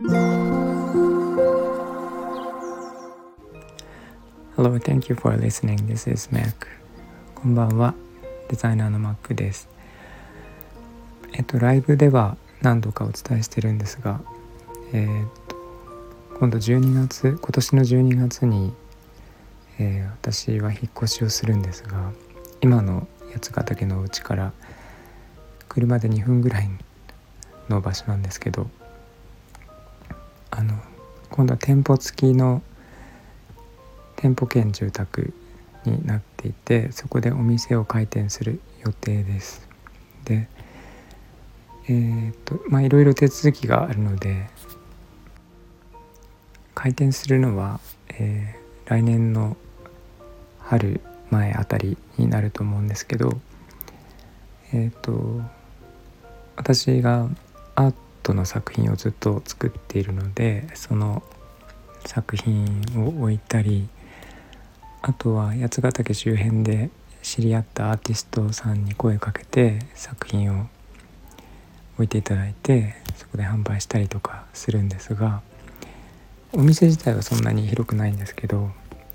Hello, thank you for listening. This is Mac. こんばんは。デザイナーの Mac です。えっと、ライブでは何度かお伝えしてるんですが、えー、っと、今度12月、今年の12月に、えー、私は引っ越しをするんですが、今の八ヶ岳のうちから車で2分ぐらいの場所なんですけど、あの、今度は店舗付きの店舗兼住宅になっていてそこでお店を開店する予定です。でえー、っとまあいろいろ手続きがあるので開店するのは、えー、来年の春前あたりになると思うんですけどえー、っと私がトの作品をずっと作っているのでその作品を置いたりあとは八ヶ岳周辺で知り合ったアーティストさんに声かけて作品を置いていただいてそこで販売したりとかするんですがお店自体はそんなに広くないんですけど、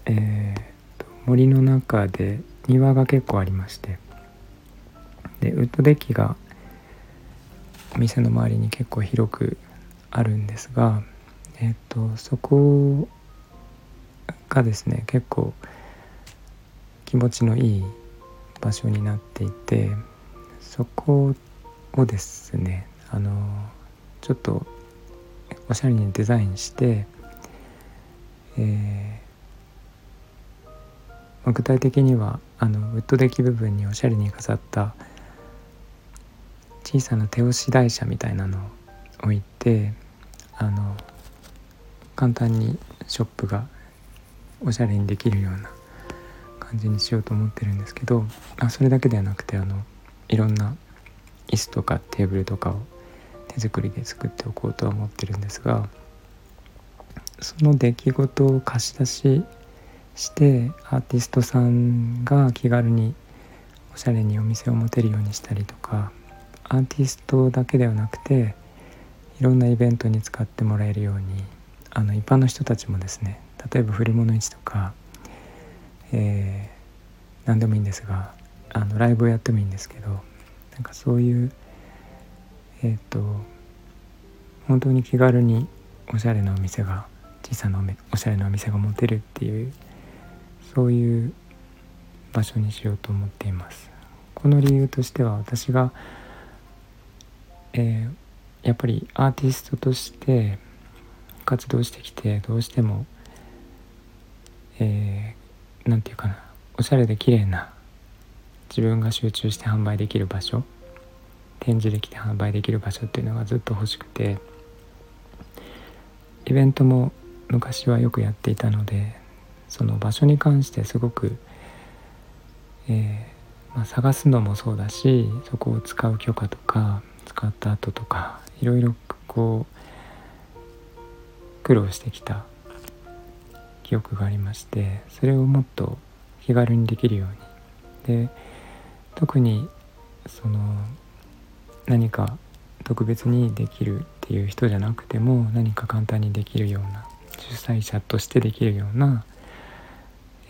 えーと、森の中で庭が結構ありましてでウッドデッキが店の周りに結構広くあるんですが、えーとそこがですね結構気持ちのいい場所になっていてそこをですねあのちょっとおしゃれにデザインして、えーまあ、具体的にはあのウッドデッキ部分におしゃれに飾った小さな手押し台車みたいなのを置いてあの簡単にショップがおしゃれにできるような感じにしようと思ってるんですけどあそれだけではなくてあのいろんな椅子とかテーブルとかを手作りで作っておこうとは思ってるんですがその出来事を貸し出ししてアーティストさんが気軽におしゃれにお店を持てるようにしたりとかアーティストだけではなくていろんなイベントに使ってもらえるようにあの一般の人たちもですね例えば古物市とかえー、何でもいいんですがあのライブをやってもいいんですけどなんかそういうえっ、ー、と本当に気軽におしゃれなお店が小さなおしゃれなお店が持てるっていうそういう場所にしようと思っています。この理由としては私が、えー、やっぱりアーティストとして活動してきてどうしても、え何て言うかなおしゃれで綺麗な自分が集中して販売できる場所展示できて販売できる場所っていうのがずっと欲しくてイベントも昔はよくやっていたのでその場所に関してすごく、えー、まあ、探すのもそうだしそこを使う許可とか使った後とかいろいろこう苦労してきた記憶がありましてそれをもっと気軽にできるように。で特にその何か特別にできるっていう人じゃなくても何か簡単にできるような主催者としてできるような、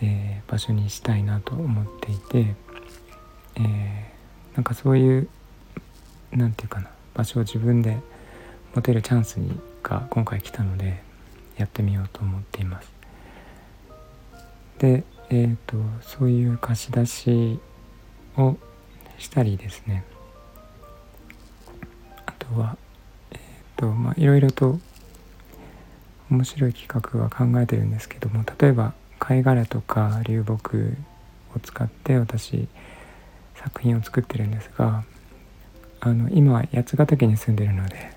えー、場所にしたいなと思っていて、えー、なんかそういう何て言うかな場所を自分で持てるチャンスにが今回来たのでやってみようと思っています。で、えーと、そういう貸し出しをしたりですねあとはえっ、ー、とまあいろいろと面白い企画は考えてるんですけども例えば貝殻とか流木を使って私作品を作ってるんですがあの今八ヶ岳に住んでるので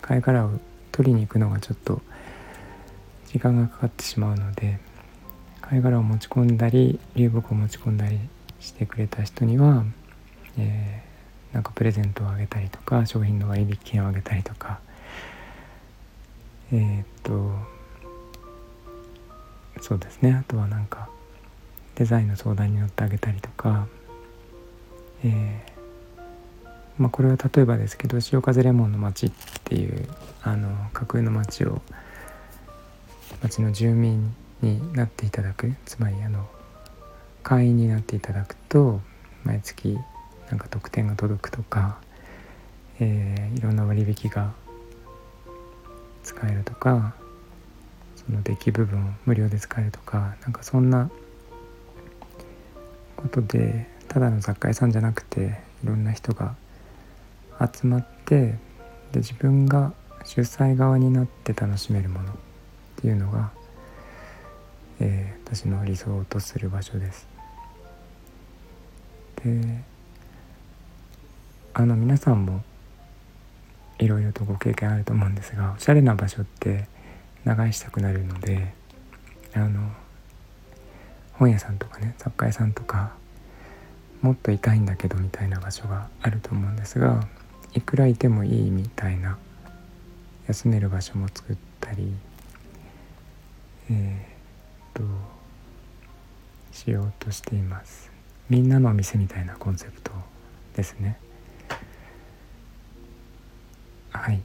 貝殻を取りに行くのがちょっと時間がかかってしまうので貝殻を持ち込んだり流木を持ち込んだりしてくれた人には、えー、なんかプレゼントをあげたりとか商品の割引券をあげたりとかえー、っとそうですね。あとはなんかデザインの相談に乗ってあげたりとか、えー、まあ、これは例えばですけど「潮風レモンの街」っていうあの架空の町を町の住民になっていただくつまりあの会員になっていただくと毎月なんか特典が届くとか、えー、いろんな割引が使えるとかそのデッキ部分を無料で使えるとかなんかそんなことでただの雑貨屋さんじゃなくていろんな人が集まってで自分が主催側になって楽しめるものっていうのが、えー、私の理想とする場所です。であの皆さんもいろいろとご経験あると思うんですがおしゃれな場所って長居したくなるのであの本屋さんとかね雑貨屋さんとかもっといたいんだけどみたいな場所があると思うんですがいくらいてもいいみたいな休める場所も作ったりえー、っとしようとしています。みんなのお店みたいなコンセプトですね。はい。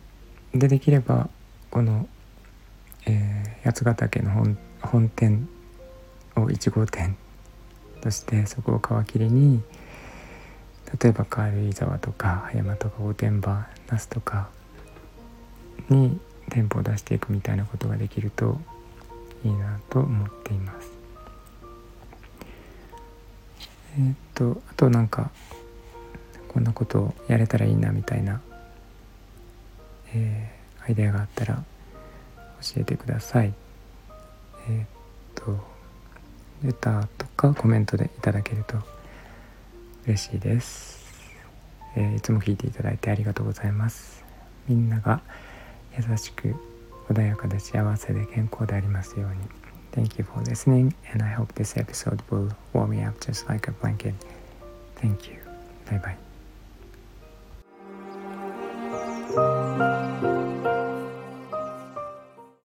でできればこの、えー、八ヶ岳の本本店を1号店としてそこを皮切りに例えば軽井沢とか葉山とか御殿場那須とかに店舗を出していくみたいなことができるといいなと思っています。えー、っとあとなんかこんなことをやれたらいいなみたいな、えー、アイデアがあったら教えてください。えー、っとレターとかコメントでいただけると嬉しいです、えー、いつも聞いていただいてありがとうございますみんなが優しく穏やかで幸せで健康でありますように Thank you for listening and I hope this episode will warm me up just like a blanket. Thank you. Bye bye.